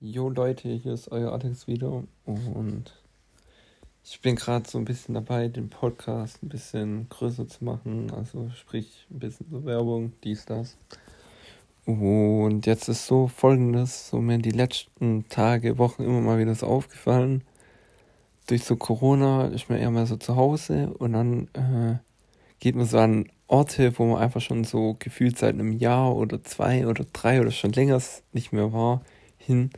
Jo Leute, hier ist euer Alex wieder und ich bin gerade so ein bisschen dabei, den Podcast ein bisschen größer zu machen, also sprich ein bisschen so Werbung, dies, das. Und jetzt ist so folgendes, so mir die letzten Tage, Wochen immer mal wieder so aufgefallen. Durch so Corona ist man eher mal so zu Hause und dann äh, geht man so an Orte, wo man einfach schon so gefühlt seit einem Jahr oder zwei oder drei oder schon länger nicht mehr war, hin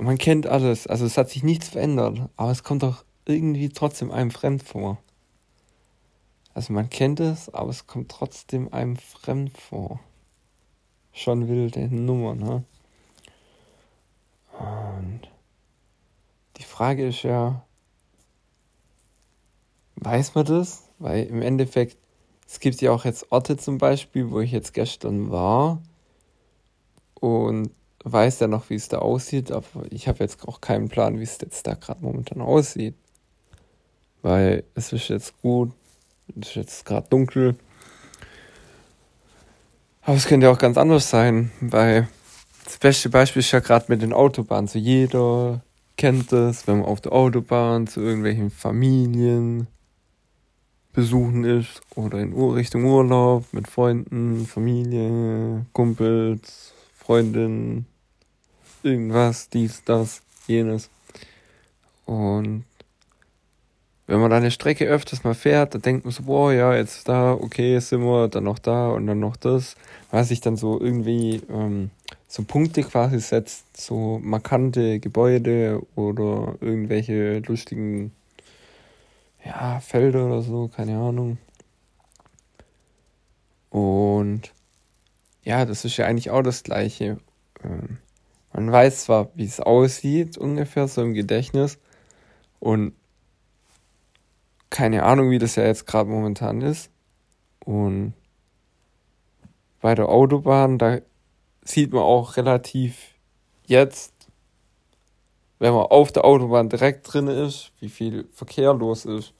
und man kennt alles, also es hat sich nichts verändert, aber es kommt doch irgendwie trotzdem einem fremd vor. Also man kennt es, aber es kommt trotzdem einem fremd vor. Schon wilde Nummer, ne? Und die Frage ist ja, weiß man das? Weil im Endeffekt, es gibt ja auch jetzt Orte zum Beispiel, wo ich jetzt gestern war und weiß ja noch, wie es da aussieht, aber ich habe jetzt auch keinen Plan, wie es jetzt da gerade momentan aussieht. Weil es ist jetzt gut, es ist jetzt gerade dunkel. Aber es könnte auch ganz anders sein, weil das beste Beispiel ist ja gerade mit den Autobahnen. So jeder kennt das, wenn man auf der Autobahn zu irgendwelchen Familien besuchen ist oder in Richtung Urlaub mit Freunden, Familie, Kumpels, Freundinnen, irgendwas, dies, das, jenes. Und wenn man da eine Strecke öfters mal fährt, dann denkt man so, boah, ja, jetzt da, okay, sind wir, dann noch da und dann noch das, weil sich dann so irgendwie ähm, so Punkte quasi setzt, so markante Gebäude oder irgendwelche lustigen ja, Felder oder so, keine Ahnung. Und ja, das ist ja eigentlich auch das Gleiche. Ähm, man weiß zwar, wie es aussieht, ungefähr so im Gedächtnis. Und keine Ahnung, wie das ja jetzt gerade momentan ist. Und bei der Autobahn, da sieht man auch relativ jetzt, wenn man auf der Autobahn direkt drin ist, wie viel Verkehr los ist.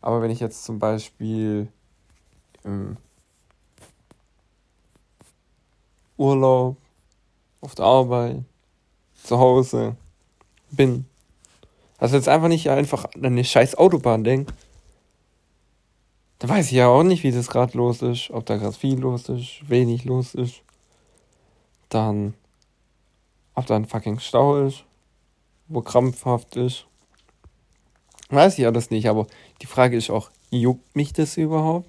Aber wenn ich jetzt zum Beispiel im Urlaub auf der Arbeit, zu Hause bin. Also jetzt einfach nicht einfach an eine scheiß Autobahn denken. Da weiß ich ja auch nicht, wie das gerade los ist. Ob da gerade viel los ist, wenig los ist. Dann, ob da ein fucking Stau ist, wo krampfhaft ist. Weiß ich alles nicht, aber die Frage ist auch, juckt mich das überhaupt?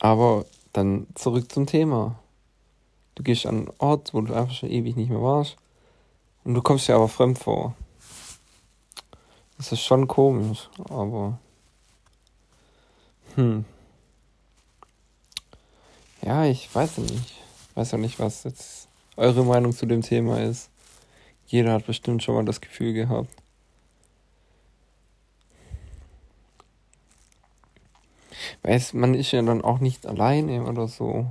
Aber dann zurück zum Thema. Du gehst an einen Ort, wo du einfach schon ewig nicht mehr warst. Und du kommst dir aber fremd vor. Das ist schon komisch, aber. Hm. Ja, ich weiß nicht. Ich weiß auch nicht, was jetzt eure Meinung zu dem Thema ist. Jeder hat bestimmt schon mal das Gefühl gehabt. Weiß, man ist ja dann auch nicht alleine oder so.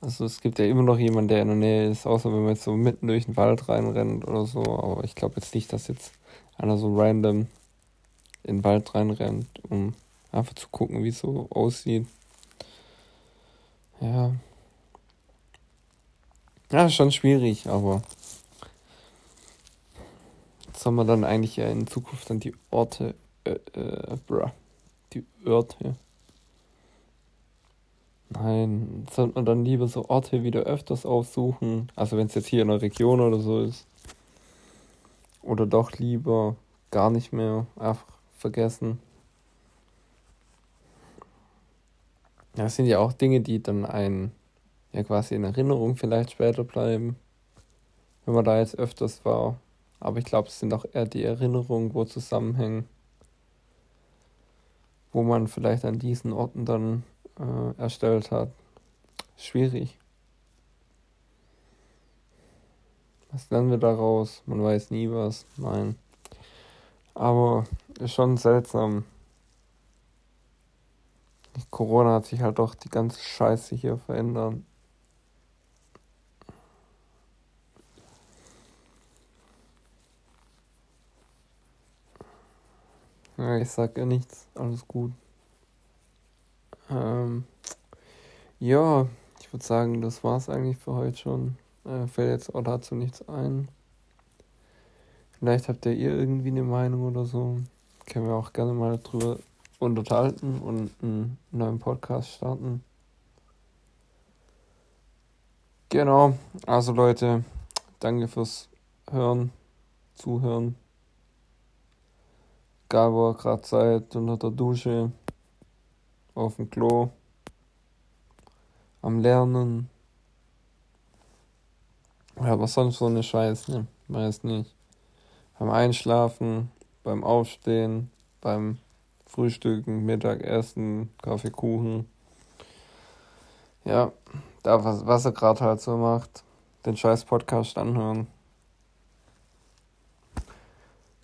Also es gibt ja immer noch jemanden, der in der Nähe ist, außer wenn man jetzt so mitten durch den Wald reinrennt oder so. Aber ich glaube jetzt nicht, dass jetzt einer so random in den Wald reinrennt, um einfach zu gucken, wie es so aussieht. Ja. Ja, schon schwierig, aber soll man dann eigentlich ja in Zukunft dann die Orte äh, äh, bruh, die Orte. Nein, sollte man dann lieber so Orte wieder öfters aufsuchen. Also wenn es jetzt hier in der Region oder so ist. Oder doch lieber gar nicht mehr einfach vergessen. Das sind ja auch Dinge, die dann ein ja quasi in Erinnerung vielleicht später bleiben. Wenn man da jetzt öfters war. Aber ich glaube, es sind auch eher die Erinnerungen, wo zusammenhängen wo man vielleicht an diesen Orten dann äh, erstellt hat. Schwierig. Was lernen wir daraus? Man weiß nie was. Nein. Aber ist schon seltsam. Corona hat sich halt doch die ganze Scheiße hier verändert. Ich sag ja nichts, alles gut. Ähm, Ja, ich würde sagen, das war's eigentlich für heute schon. Äh, fällt jetzt auch dazu nichts ein. Vielleicht habt ihr irgendwie eine Meinung oder so. Können wir auch gerne mal drüber unterhalten und einen neuen Podcast starten. Genau, also Leute, danke fürs Hören, Zuhören. Ihr gerade seid, unter der Dusche, auf dem Klo, am Lernen. Ja, was sonst so eine Scheiß, ne? Weiß nicht. Beim Einschlafen, beim Aufstehen, beim Frühstücken, Mittagessen, Kaffee, Kuchen. Ja, da was, was er gerade halt so macht. Den scheiß Podcast anhören.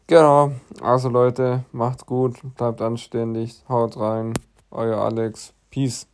Genau, also Leute, macht's gut, bleibt anständig, haut rein, euer Alex, Peace.